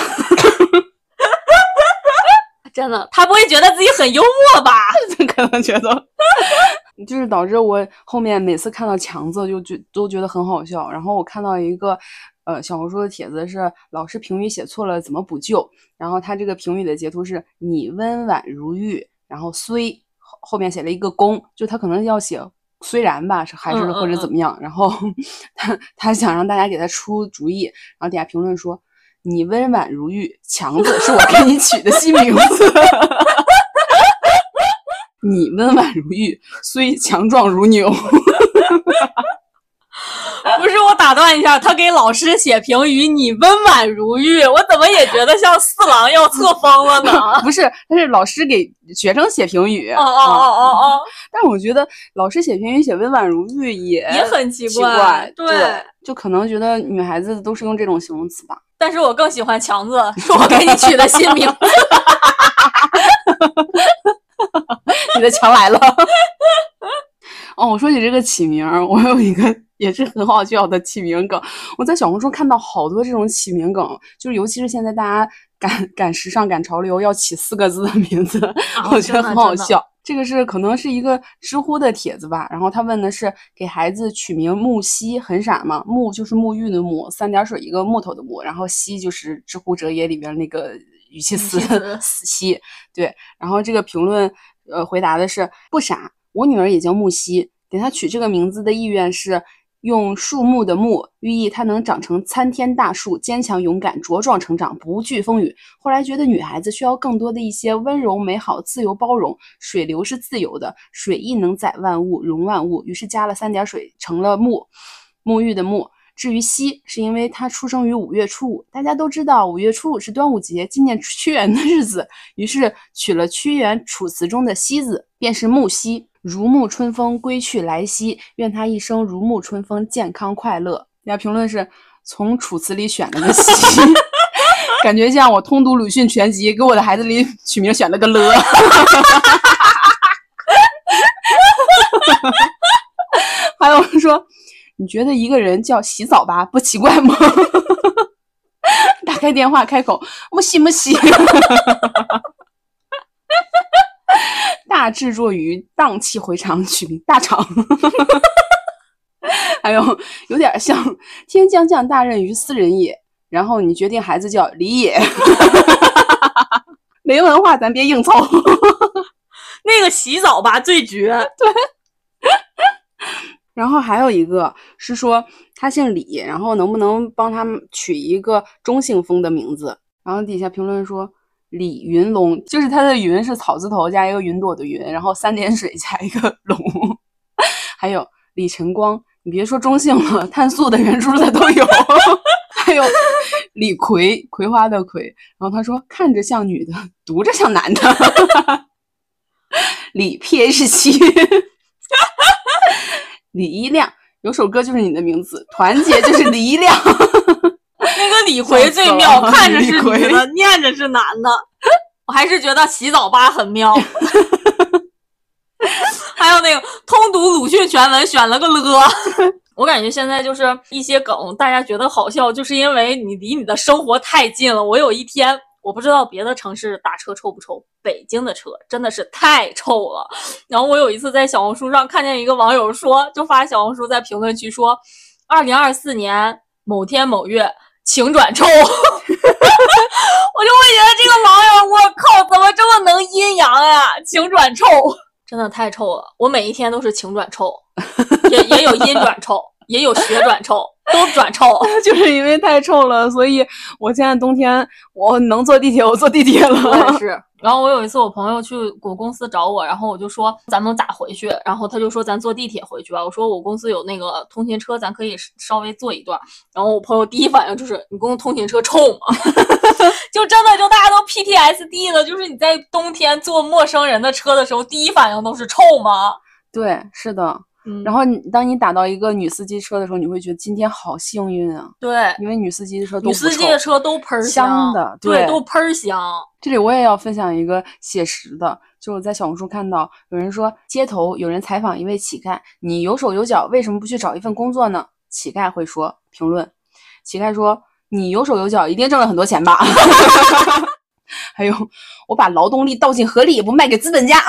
真的，他不会觉得自己很幽默吧？可能觉得，就是导致我后面每次看到强字就觉都觉得很好笑。然后我看到一个呃小红书的帖子是老师评语写错了怎么补救，然后他这个评语的截图是你温婉如玉，然后虽后后面写了一个公，就他可能要写虽然吧，是还是或者怎么样，然后 他他想让大家给他出主意，然后底下评论说。你温婉如玉，强子是我给你取的新名字。你温婉如玉，虽强壮如牛。不是我打断一下，他给老师写评语，你温婉如玉，我怎么也觉得像四郎要册封了呢？不是，他是老师给学生写评语。哦哦哦哦哦！但我觉得老师写评语写温婉如玉也也很奇怪。对，就可能觉得女孩子都是用这种形容词吧。但是我更喜欢强子，是我给你取的新名。你的强来了。哦，我说起这个起名，我有一个也是很好笑的起名梗。我在小红书看到好多这种起名梗，就是尤其是现在大家赶赶时尚、赶潮流，要起四个字的名字，我觉得很好笑。这个是可能是一个知乎的帖子吧，然后他问的是给孩子取名木西，很傻吗？木就是沐浴的沐，三点水一个木头的木，然后西就是知乎者也里边那个语气词死西，对。然后这个评论呃回答的是不傻，我女儿也叫木西，给她取这个名字的意愿是。用树木的木，寓意她能长成参天大树，坚强勇敢，茁壮成长，不惧风雨。后来觉得女孩子需要更多的一些温柔、美好、自由、包容。水流是自由的，水亦能载万物，容万物。于是加了三点水，成了木，沐浴的沐。至于西，是因为它出生于五月初五，大家都知道五月初五是端午节，纪念屈原的日子，于是取了屈原《楚辞》中的西字，便是木西。如沐春风归去来兮，愿他一生如沐春风，健康快乐。人家评论是从《楚辞》里选了个西，感觉像我通读鲁迅全集，给我的孩子里取名选了个了。还有人说，你觉得一个人叫洗澡吧不奇怪吗？打开电话开口，木西木西。大智若愚，荡气回肠，取名大肠。还有有点像天将降大任于斯人也，然后你决定孩子叫李也。没文化咱别硬凑。那个洗澡吧最绝。对。然后还有一个是说他姓李，然后能不能帮他取一个中性风的名字？然后底下评论说。李云龙就是他的云是草字头加一个云朵的云，然后三点水加一个龙。还有李晨光，你别说中性了，碳素的圆珠的都有。还有李葵，葵花的葵，然后他说看着像女的，读着像男的。李 pH 七，李一亮，有首歌就是你的名字，团结就是李一亮。那个李逵最妙，看着是女的，念着是男的。我还是觉得洗澡吧很妙。还有那个通读鲁迅全文，选了个了。我感觉现在就是一些梗，大家觉得好笑，就是因为你离你的生活太近了。我有一天，我不知道别的城市打车臭不臭，北京的车真的是太臭了。然后我有一次在小红书上看见一个网友说，就发小红书在评论区说，二零二四年某天某月。晴转臭，我就会觉得这个网友，我靠，怎么这么能阴阳呀？晴转臭，真的太臭了。我每一天都是晴转臭，也也有阴转臭，也有雪转臭，都转臭。就是因为太臭了，所以我现在冬天我能坐地铁，我坐地铁了。我也是。然后我有一次，我朋友去我公司找我，然后我就说咱们咋回去？然后他就说咱坐地铁回去吧。我说我公司有那个通勤车，咱可以稍微坐一段。然后我朋友第一反应就是你公司通勤车臭吗？就真的就大家都 PTSD 了，就是你在冬天坐陌生人的车的时候，第一反应都是臭吗？对，是的。然后你当你打到一个女司机车的时候，你会觉得今天好幸运啊！对，因为女司机的车女司机的车都喷香的，对，都喷香。这里我也要分享一个写实的，就我在小红书看到有人说，街头有人采访一位乞丐，你有手有脚，为什么不去找一份工作呢？乞丐会说评论，乞丐说你有手有脚，一定挣了很多钱吧？还有我把劳动力倒进河里也不卖给资本家。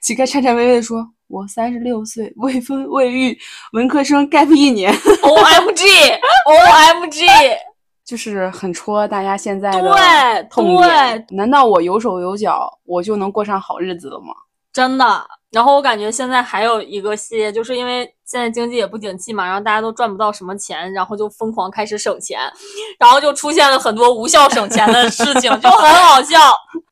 乞丐颤颤巍巍地说：“我三十六岁，未婚未育，文科生 gap 一年。O M G，O M G，就是很戳大家现在的对痛点。对，难道我有手有脚，我就能过上好日子了吗？真的。然后我感觉现在还有一个系列，就是因为现在经济也不景气嘛，然后大家都赚不到什么钱，然后就疯狂开始省钱，然后就出现了很多无效省钱的事情，就很好笑。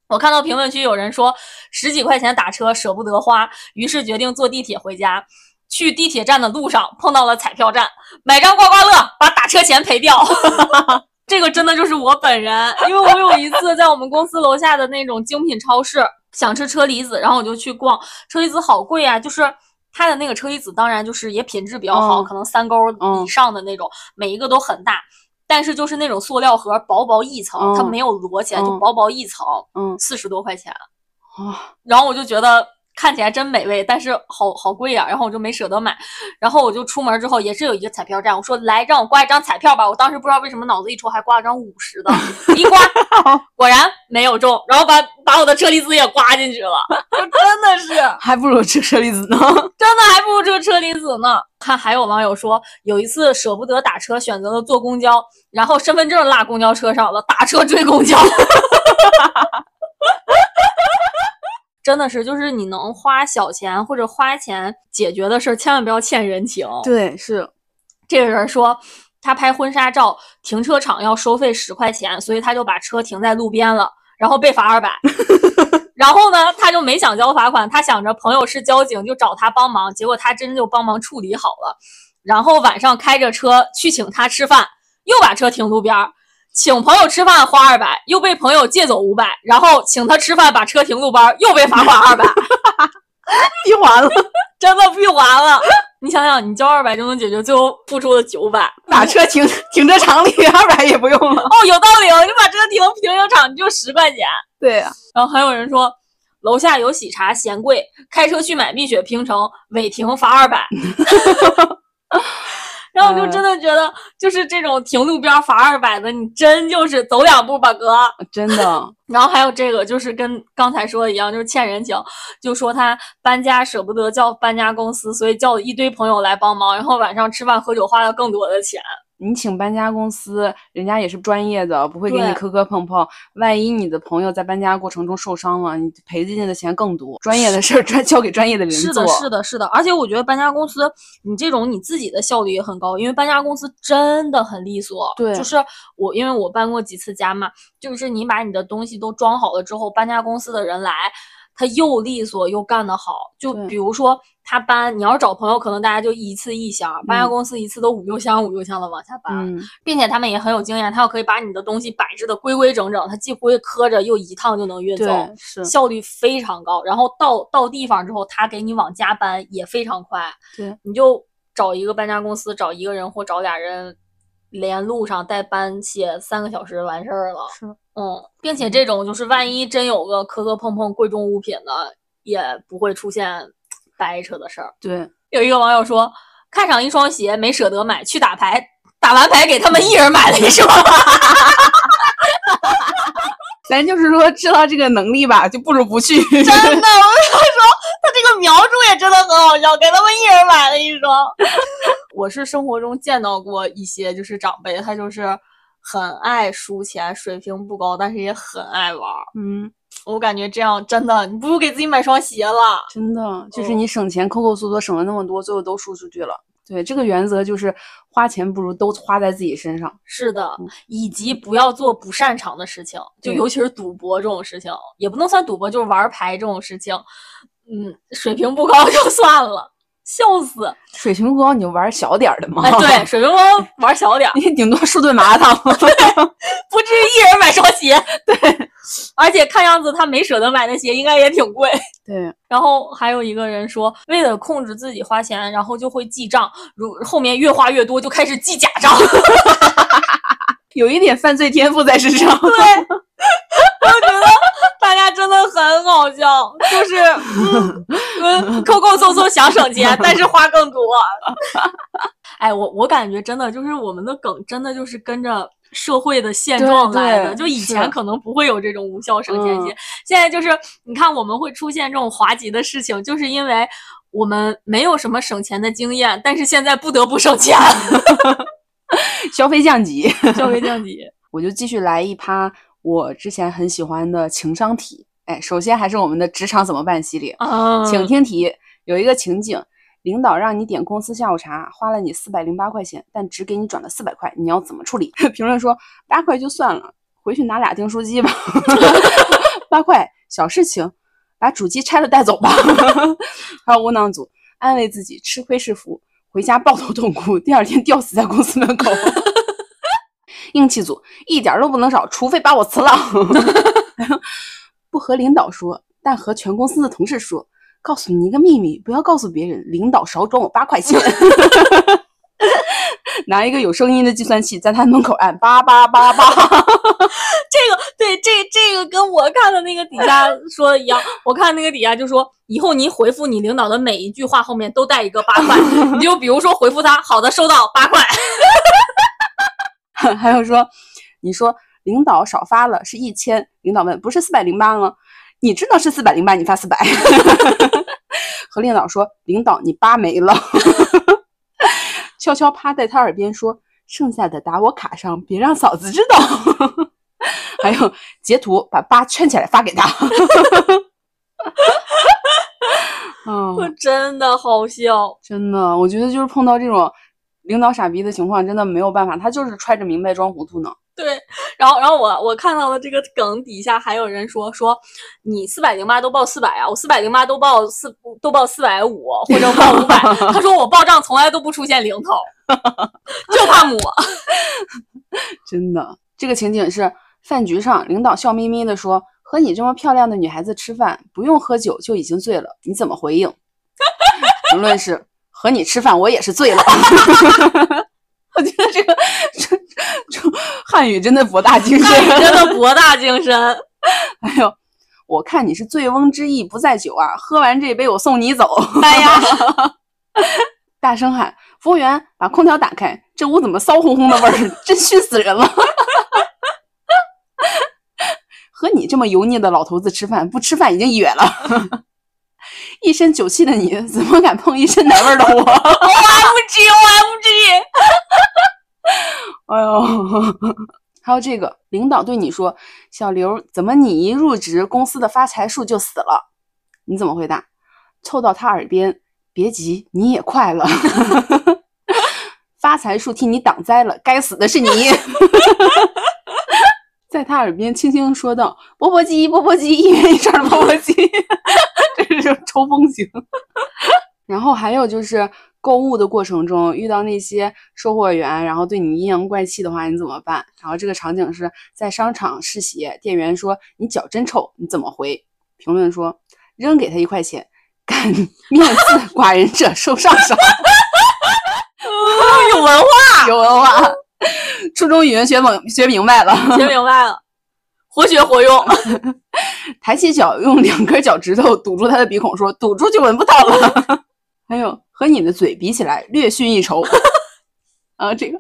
我看到评论区有人说十几块钱打车舍不得花，于是决定坐地铁回家。去地铁站的路上碰到了彩票站，买张刮刮乐把打车钱赔掉。这个真的就是我本人，因为我有一次在我们公司楼下的那种精品超市想吃车厘子，然后我就去逛，车厘子好贵啊，就是它的那个车厘子当然就是也品质比较好，嗯可能三勾嗯以上的那种，每一个都很大。但是就是那种塑料盒，薄薄一层，它嗯没有摞起来，就嗯薄薄一层，嗯四十多块钱。啊，然后我就觉得看起来真美味，但是好好贵呀、然后我就没舍得买。然后我就出门之后也是有一个彩票站，我说来让我刮一张彩票吧。我当时不知道为什么脑子一抽还刮了张五十的，一刮 果然没有中，然后把把我的车厘子也刮进去了，就真的是还不如吃车厘子呢。真的还不如这个车厘子呢。看还有网友说，有一次舍不得打车，选择了坐公交，然后身份证落公交车上了，打车追公交。真的是，就是你能花小钱或者花钱解决的事儿，千万不要欠人情。对，是这个人说，他拍婚纱照，停车场要收费十块钱，所以他就把车停在路边了，然后被罚二百。然后呢，他就没想交罚款，他想着朋友是交警，就找他帮忙，结果他真就帮忙处理好了。然后晚上开着车去请他吃饭，又把车停路边儿，请朋友吃饭花二百，又被朋友借走五百，然后请他吃饭把车停路边，又被罚款二百，闭环了，真的闭环了。你想想，你交二百就能解决，最后付出的九百。把车停 停车场里二百也不用了。哦，有道理哦，你把车停停车场你就十块钱。对呀、然后还有人说，楼下有喜茶嫌贵，开车去买蜜雪冰城，违停罚二百。然后我就真的觉得，就是这种停路边罚二百的，你真就是走两步吧，哥。真的，然后还有这个，就是跟刚才说的一样，就是欠人情，就说他搬家舍不得叫搬家公司，所以叫了一堆朋友来帮忙，然后晚上吃饭喝酒花了更多的钱。你请搬家公司，人家也是专业的，不会给你磕磕碰碰。万一你的朋友在搬家过程中受伤了，你赔进去的钱更多。专业的事儿专交给专业的人做。是的，是的，是的。而且我觉得搬家公司，你这种你自己的效率也很高，因为搬家公司真的很利索。对就是我，因为我搬过几次家嘛，就是你把你的东西都装好了之后，搬家公司的人来，他又利索又干得好。就比如说他搬，你要是找朋友，可能大家就一次一箱，搬家嗯公司一次都五六箱五六箱的往下搬。嗯，并且他们也很有经验，他要可以把你的东西摆置的规规整整，他既不会磕着，又一趟就能运走。效率非常高，然后到到地方之后，他给你往家搬也非常快。对，你就找一个搬家公司，找一个人或找俩人，连路上带搬卸三个小时完事儿了。是，嗯，并且这种就是万一真有个磕磕碰碰贵重物品的，也不会出现掰扯的事儿。对，有一个网友说，看上一双鞋没舍得买，去打牌，打完牌给他们一人买了一双。咱就是说知道这个能力吧，就不如不去。真的，我跟他说，他这个描述也真的很好笑，给他们一人买了一双。我是生活中见到过一些就是长辈，他就是很爱输钱，水平不高，但是也很爱玩儿。嗯，我感觉这样真的，你不如给自己买双鞋了。真的，就是嗯你省钱抠抠缩缩省了那么多，最后都输出去了。对，这个原则就是花钱不如都花在自己身上。是的，以及不要做不擅长的事情，就尤其是赌博这种事情，也不能算赌博，就是玩牌这种事情，嗯，水平不高就算了，笑死。水平不高，你就玩小点儿的嘛。哎，对，，水平高玩小点儿，你顶多数顿麻辣烫。不至于一人买双鞋。对，而且看样子他没舍得买的鞋应该也挺贵。对，然后还有一个人说，为了控制自己花钱，然后就会记账，如后面越花越多，就开始记假账。有一点犯罪天赋在身上。对，我觉得大家真的很好笑。就是嗯嗯，抠抠搜搜想省钱，但是花更多。哎，我我感觉真的就是我们的梗，真的就是跟着社会的现状来的。就以前可能不会有这种无效省钱节，现在就是你看我们会出现这种滑稽的事情，就是因为我们没有什么省钱的经验，但是现在不得不省钱 消费降级，消费降级。我就继续来一趴我之前很喜欢的情商题。哎，首先还是我们的职场怎么办系列，请听题。有一个情景，领导让你点公司下午茶，花了你四百零八块钱，但只给你转了四百块，你要怎么处理？评论说八块就算了，回去拿俩订书机吧。八块小事情，把主机拆了带走吧。还有窝囊组安慰自己吃亏是福，回家抱头痛哭，第二天吊死在公司门口。硬气组一点都不能少，除非把我辞了。不和领导说，但和全公司的同事说。告诉你一个秘密，不要告诉别人。领导少转我八块钱。拿一个有声音的计算器在他门口按八八八八。这个对，这这个跟我看的那个底下说的一样。我看那个底下就说，以后你回复你领导的每一句话后面都带一个八块。你就比如说回复他，好的，收到八块。还有说，你说领导少发了是一千，领导问不是四百零八吗？你知道是四百零八，你发四百。和领导说，领导你八没了。悄悄趴在他耳边说，剩下的打我卡上，别让嫂子知道。还有截图把八圈起来发给他。我真的好笑，真的，我觉得就是碰到这种领导傻逼的情况，真的没有办法，他就是揣着明白装糊涂呢。对，然后然后我我看到了这个梗底下还有人说说你四百零八都报四百啊，我四百零八都报四都报四百五或者报五百，他说我报账从来都不出现零头，就怕母。真的，这个情景是饭局上，领导笑眯眯的说和你这么漂亮的女孩子吃饭不用喝酒就已经醉了，你怎么回应？评论是和你吃饭我也是醉了。我觉得这个这这汉语真的博大精深，真的博大精深。哎呦，我看你是醉翁之意不在酒啊，喝完这杯我送你走。哎呀，大声喊服务员把空调打开，这屋怎么骚烘烘的味儿，真熏死人了。和你这么油腻的老头子吃饭，不吃饭已经哕了。一身酒气的你，怎么敢碰一身奶味的我？O M G，O M G。哎呦，还有这个，领导对你说：“小刘，怎么你一入职，公司的发财树就死了？”你怎么回答？凑到他耳边：“别急，你也快了，发财树替你挡灾了，该死的是你。”在他耳边轻轻说道：“钵钵鸡，钵钵鸡，一元一串的钵钵鸡。” 这是抽风型。然后还有就是购物的过程中遇到那些售货员，然后对你阴阳怪气的话，你怎么办？然后这个场景是在商场试鞋，店员说你脚真臭，你怎么回？评论说扔给他一块钱，敢面刺寡人者受上赏。有文化，有文化。初中语文学猛学明白了，学明白了，活学活用。抬起脚，用两根脚趾头堵住他的鼻孔，说：“堵住就闻不到了。”还有和你的嘴比起来，略逊一筹。啊，这个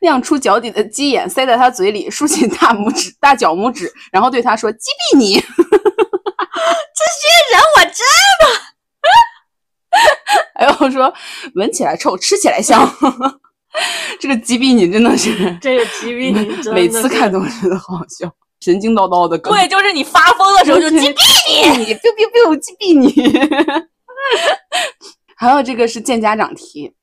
亮出脚底的鸡眼塞在他嘴里，竖起大拇指、大脚拇指，然后对他说：“击毙你！”这些人我真的。还有说闻起来臭，吃起来香。这个击毙你真的是，这个击毙你，每次看都觉得好笑，神经叨叨的梗。对，就是你发疯的时候就击毙你，biu biu biu，击毙你。还有这个是见家长题，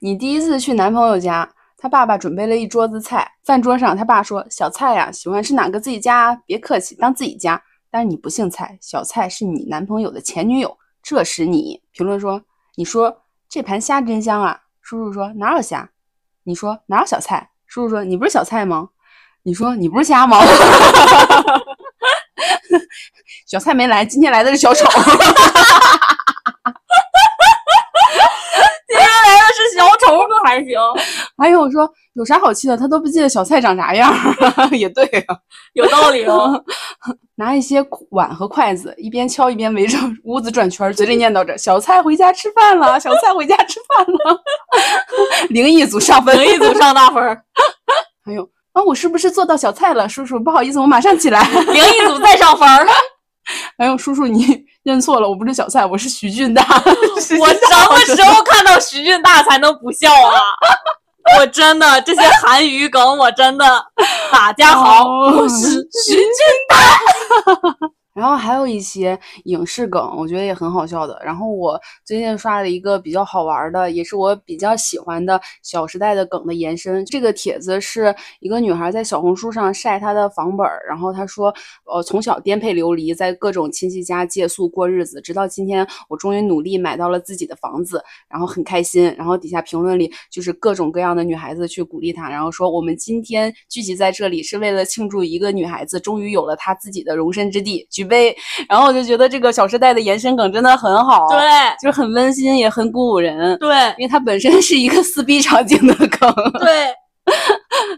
你第一次去男朋友家，他爸爸准备了一桌子菜，饭桌上他爸说：“小蔡呀，喜欢吃哪个自己家，别客气，当自己家。”但是你不姓蔡，小蔡是你男朋友的前女友。这时你评论说：“你说这盘虾真香啊。”叔叔说哪有虾？你说哪有小菜？叔叔说你不是小菜吗？你说你不是瞎吗？小蔡没来，今天来的是小丑。今天来的是小丑。头可还行，还有说有啥好气的？他都不记得小蔡长啥样儿，也对啊。有道理哦。拿一些碗和筷子，一边敲一边围着屋子转圈儿，嘴里念叨着：“小蔡回家吃饭了，小蔡回家吃饭了。”灵异组上分，灵异组上大分儿，还有啊，我是不是做到小菜了？叔叔，不好意思，我马上起来。灵异组再上分儿。哎呦叔叔，你 认错了，我不是小菜，我是徐俊大。我什么时候看到徐俊大才能不笑啊？我真的这些韩语梗，我真的。大家好，我是徐俊大。然后还有一些影视梗，我觉得也很好笑的。然后我最近刷了一个比较好玩的，也是我比较喜欢的《小时代》的梗的延伸。这个帖子是一个女孩在小红书上晒她的房本儿，然后她说：“呃，从小颠沛流离，在各种亲戚家借宿过日子，直到今天，我终于努力买到了自己的房子，然后很开心。”然后底下评论里就是各种各样的女孩子去鼓励她，然后说：“我们今天聚集在这里是为了庆祝一个女孩子终于有了她自己的容身之地。”举。杯，然后我就觉得这个《小时代》的延伸梗真的很好，对，就是很温馨，也很鼓舞人，对，因为它本身是一个撕逼场景的梗，对，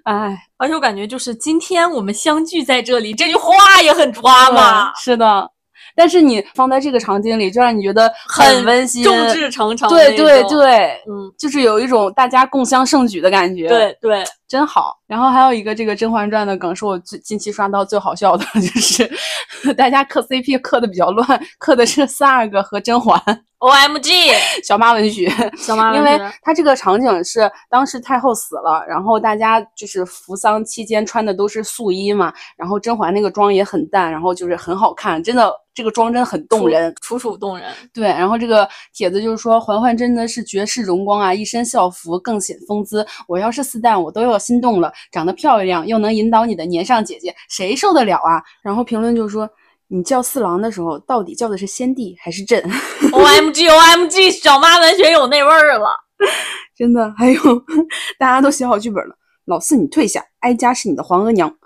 哎，而且我感觉就是今天我们相聚在这里，这句话也很抓嘛，是的，但是你放在这个场景里，就让你觉得很温馨，众志成城，对对对，嗯，就是有一种大家共襄盛举的感觉，对对。真好，然后还有一个这个《甄嬛传》的梗，是我最近期刷到最好笑的，就是 大家磕 CP 磕的比较乱，磕的是四阿哥和甄嬛。O M G，小妈文学，小妈文学，因为他这个场景是当时太后死了，然后大家就是扶丧期间穿的都是素衣嘛，然后甄嬛那个妆也很淡，然后就是很好看，真的这个妆真的很动人，楚楚动人。对，然后这个帖子就是说嬛嬛真的是绝世容光啊，一身校服更显风姿，我要是四旦我都要心动了，长得漂亮又能引导你的年上姐姐，谁受得了啊？然后评论就说。你叫四郎的时候，到底叫的是先帝还是朕？O M G O M G，小妈文学有那味儿了，真的。还有，大家都写好剧本了。老四，你退下，哀家是你的皇额娘。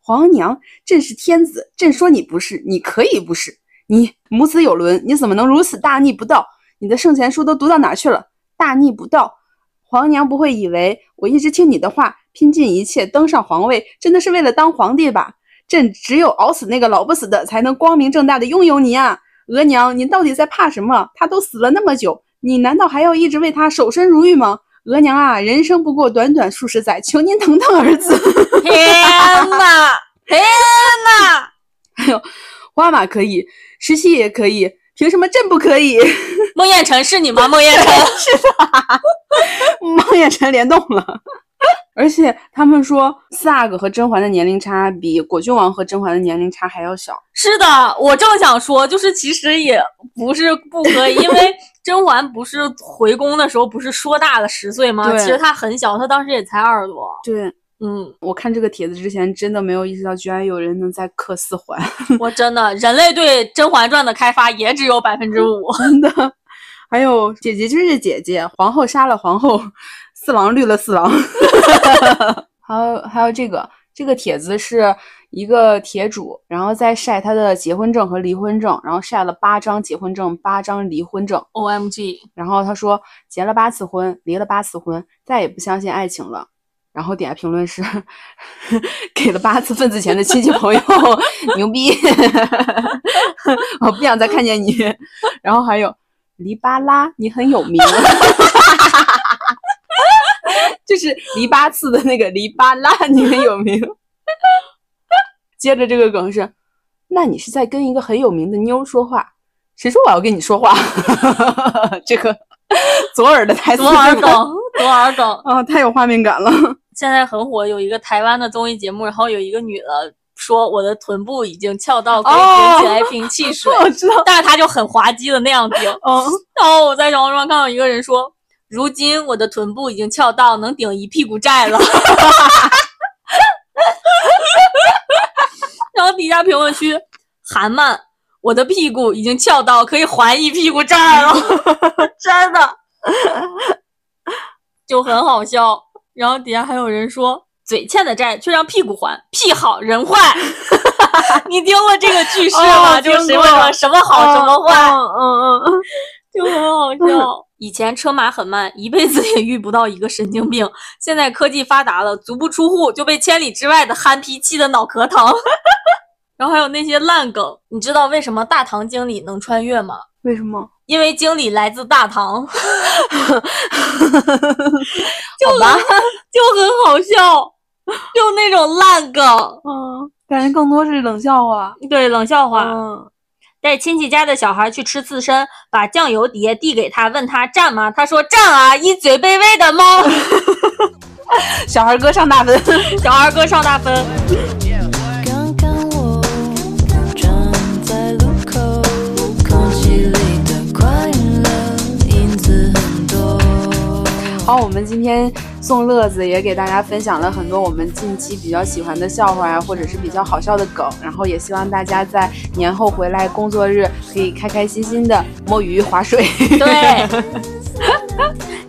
皇额娘，朕是天子，朕说你不是，你可以不是。你母子有伦，你怎么能如此大逆不道？你的圣贤书都读到哪去了？大逆不道！皇娘不会以为我一直听你的话，拼尽一切登上皇位，真的是为了当皇帝吧？朕只有熬死那个老不死的，才能光明正大的拥有你啊，额娘，您到底在怕什么？他都死了那么久，你难道还要一直为他守身如玉吗？额娘啊，人生不过短短数十载，求您疼疼儿子。天哪，天哪！还有，花马可以，石溪也可以，凭什么朕不可以？孟宴臣是你吗？孟宴臣 是的，孟宴臣联动了。而且他们说四阿哥和甄嬛的年龄差比果郡王和甄嬛的年龄差还要小。是的，我正想说，就是其实也不是不可以，因为甄嬛不是回宫的时候不是说大了十岁吗？其实她很小，她当时也才二十多。对，嗯，我看这个帖子之前真的没有意识到，居然有人能在磕四环。我真的，人类对《甄嬛传》的开发也只有百分之五。真的，还有姐姐就是姐姐，皇后杀了皇后。四郎绿了四郎，还有还有这个这个帖子是一个帖主，然后在晒他的结婚证和离婚证，然后晒了八张结婚证，八张离婚证。O M G！然后他说结了八次婚，离了八次婚，再也不相信爱情了。然后底下评论是 给了八次份子钱的亲戚朋友，牛逼！我不想再看见你。然后还有黎巴拉，你很有名。就是黎八次的那个黎巴拉，你很有名。接着这个梗是，那你是在跟一个很有名的妞说话？谁说我要跟你说话？这个左耳的台词，左耳梗，左耳梗啊，太有画面感了。现在很火，有一个台湾的综艺节目，然后有一个女的说，我的臀部已经翘到可以顶起来瓶汽水，我知道，但是她就很滑稽的那样顶。嗯，然后我在小红书上看到一个人说。如今我的臀部已经翘到能顶一屁股债了，然后底下评论区，韩漫，我的屁股已经翘到可以还一屁股债了，真的，就很好笑。然后底下还有人说，嘴欠的债却让屁股还，屁好人坏。你听过这个句式吗？就是什么什么好什么坏，嗯嗯嗯，就很好笑。以前车马很慢，一辈子也遇不到一个神经病。现在科技发达了，足不出户就被千里之外的憨批气得脑壳疼。然后还有那些烂梗，你知道为什么大堂经理能穿越吗？为什么？因为经理来自大唐，就好吧，就很好笑，就那种烂梗，嗯，感觉更多是冷笑话。对冷笑话。嗯，带亲戚家的小孩去吃刺身，把酱油碟递给他，问他蘸吗？他说蘸啊，一嘴卑微的猫。小孩哥上大分。小孩哥上大分。后，我们今天送乐子也给大家分享了很多我们近期比较喜欢的笑话呀，或者是比较好笑的梗，然后也希望大家在年后回来工作日可以开开心心的摸鱼划水。对，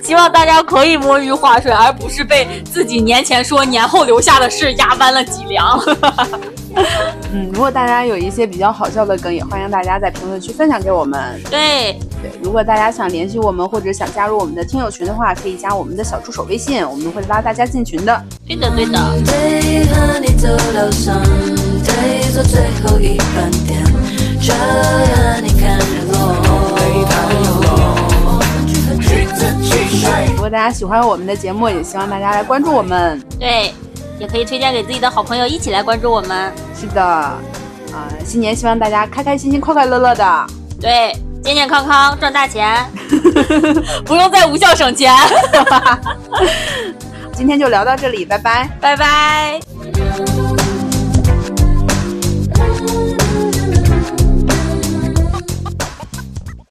希望大家可以摸鱼划水，而不是被自己年前说年后留下的事压弯了脊梁。嗯，如果大家有一些比较好笑的梗，也欢迎大家在评论区分享给我们。对，对，如果大家想联系我们或者想加入我们的听友群的话，可以加我们的小助手微信，我们会拉大家进群的。对的，对的。对，和你走到上对，坐最后一班电车和你看日落。如果大家喜欢我们的节目，也希望大家来关注我们。对，也可以推荐给自己的好朋友一起来关注我们。是的，啊、新年希望大家开开心心、快快乐乐的。对，健健康康，赚大钱，不用再无效省钱。今天就聊到这里，拜拜。拜拜。